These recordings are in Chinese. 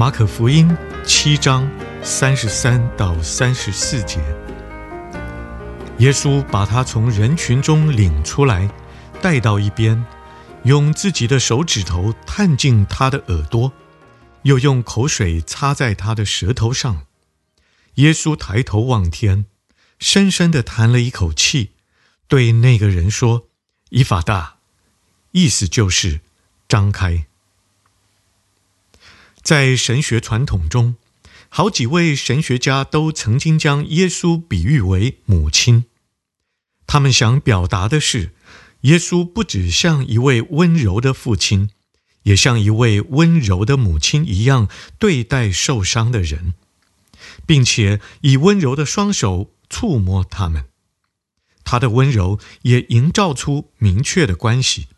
马可福音七章三十三到三十四节，耶稣把他从人群中领出来，带到一边，用自己的手指头探进他的耳朵，又用口水擦在他的舌头上。耶稣抬头望天，深深地叹了一口气，对那个人说：“以法大”，意思就是。张开。在神学传统中，好几位神学家都曾经将耶稣比喻为母亲。他们想表达的是，耶稣不只像一位温柔的父亲，也像一位温柔的母亲一样对待受伤的人，并且以温柔的双手触摸他们。他的温柔也营造出明确的关系。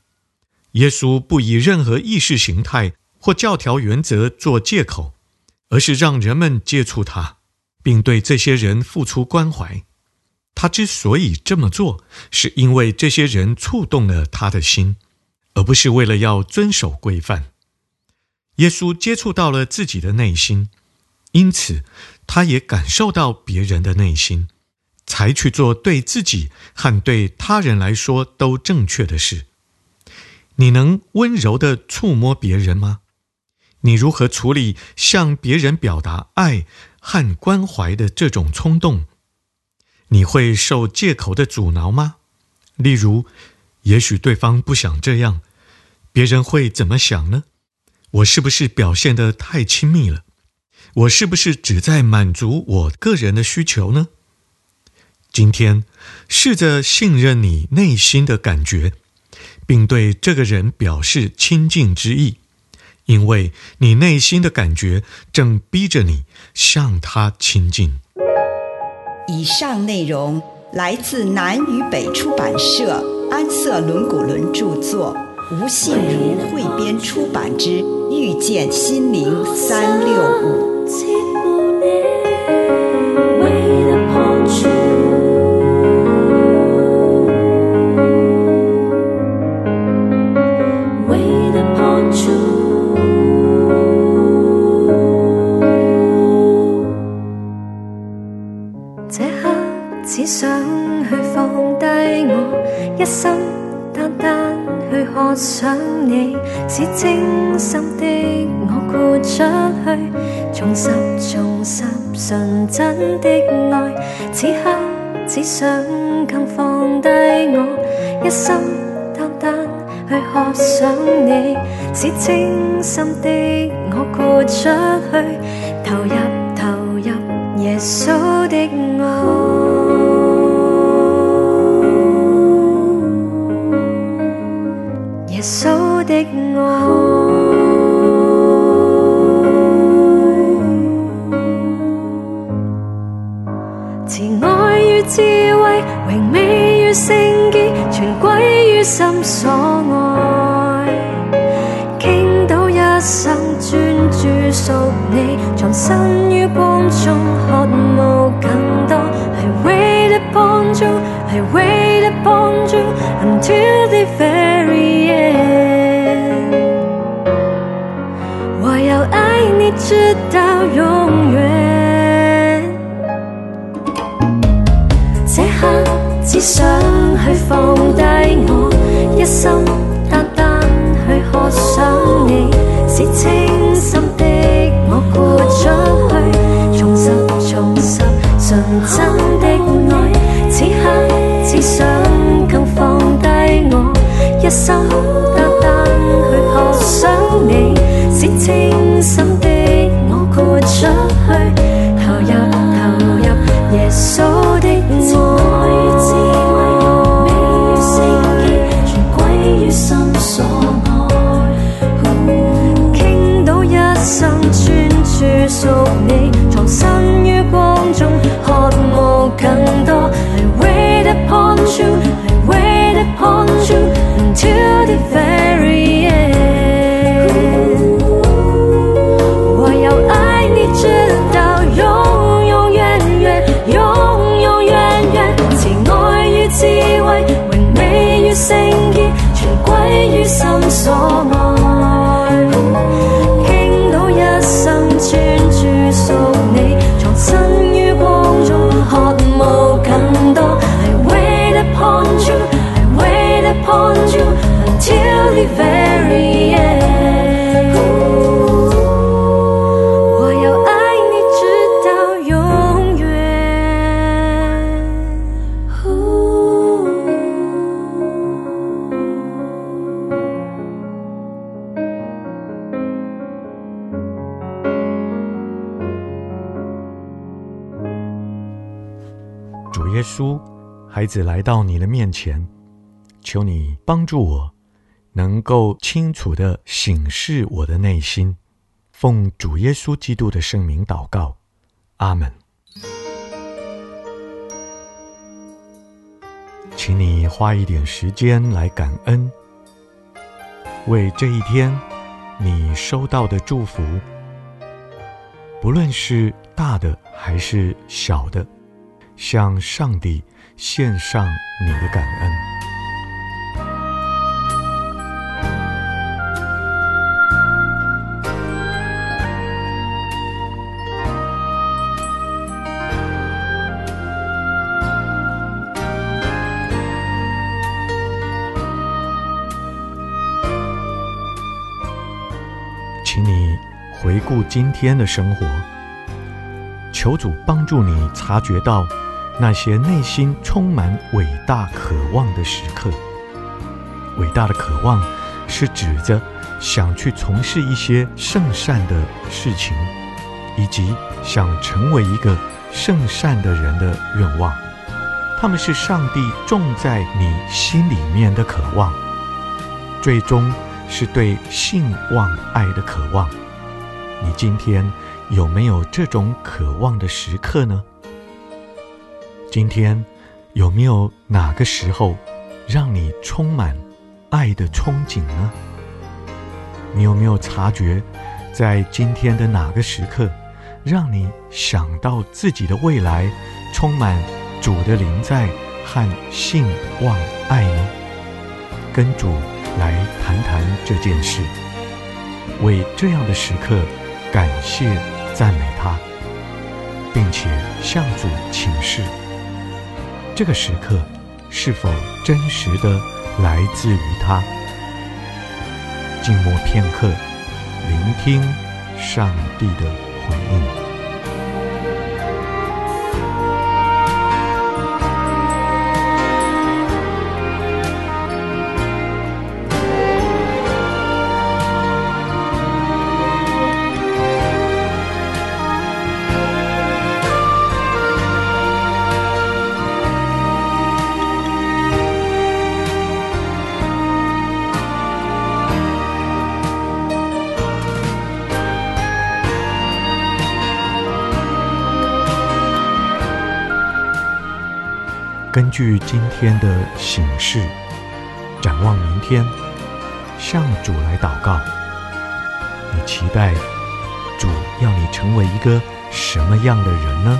耶稣不以任何意识形态或教条原则做借口，而是让人们接触他，并对这些人付出关怀。他之所以这么做，是因为这些人触动了他的心，而不是为了要遵守规范。耶稣接触到了自己的内心，因此他也感受到别人的内心，才去做对自己和对他人来说都正确的事。你能温柔地触摸别人吗？你如何处理向别人表达爱和关怀的这种冲动？你会受借口的阻挠吗？例如，也许对方不想这样，别人会怎么想呢？我是不是表现得太亲密了？我是不是只在满足我个人的需求呢？今天，试着信任你内心的感觉。并对这个人表示亲近之意，因为你内心的感觉正逼着你向他亲近。以上内容来自南与北出版社安瑟伦古伦著作，吴信如汇编出版之《遇见心灵三六五》。一心单单去渴想你，是精心的我豁出去，重拾重拾纯真的爱。此刻只想更放低我，一心单单去渴想你，是精心的我豁出去，投入投入耶稣的爱。耶稣的爱，慈爱与智慧，荣美与圣洁，全归于心所爱。倾倒一生专注属你，藏身于光中，渴慕更多。主稣，孩子来到你的面前，求你帮助我，能够清楚的省视我的内心。奉主耶稣基督的圣名祷告，阿门。请你花一点时间来感恩，为这一天你收到的祝福，不论是大的还是小的。向上帝献上你的感恩，请你回顾今天的生活，求主帮助你察觉到。那些内心充满伟大渴望的时刻，伟大的渴望是指着想去从事一些圣善的事情，以及想成为一个圣善的人的愿望。他们是上帝种在你心里面的渴望，最终是对性望爱的渴望。你今天有没有这种渴望的时刻呢？今天有没有哪个时候让你充满爱的憧憬呢？你有没有察觉，在今天的哪个时刻，让你想到自己的未来充满主的临在和性望爱呢？跟主来谈谈这件事，为这样的时刻感谢赞美他，并且向主请示。这个时刻是否真实的来自于他？静默片刻，聆听上帝的回应。根据今天的形势，展望明天，向主来祷告。你期待主要你成为一个什么样的人呢？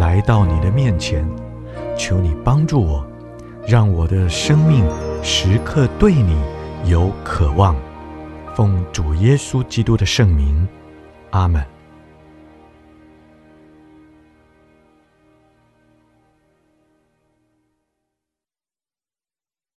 来到你的面前，求你帮助我，让我的生命时刻对你有渴望。奉主耶稣基督的圣名，阿门。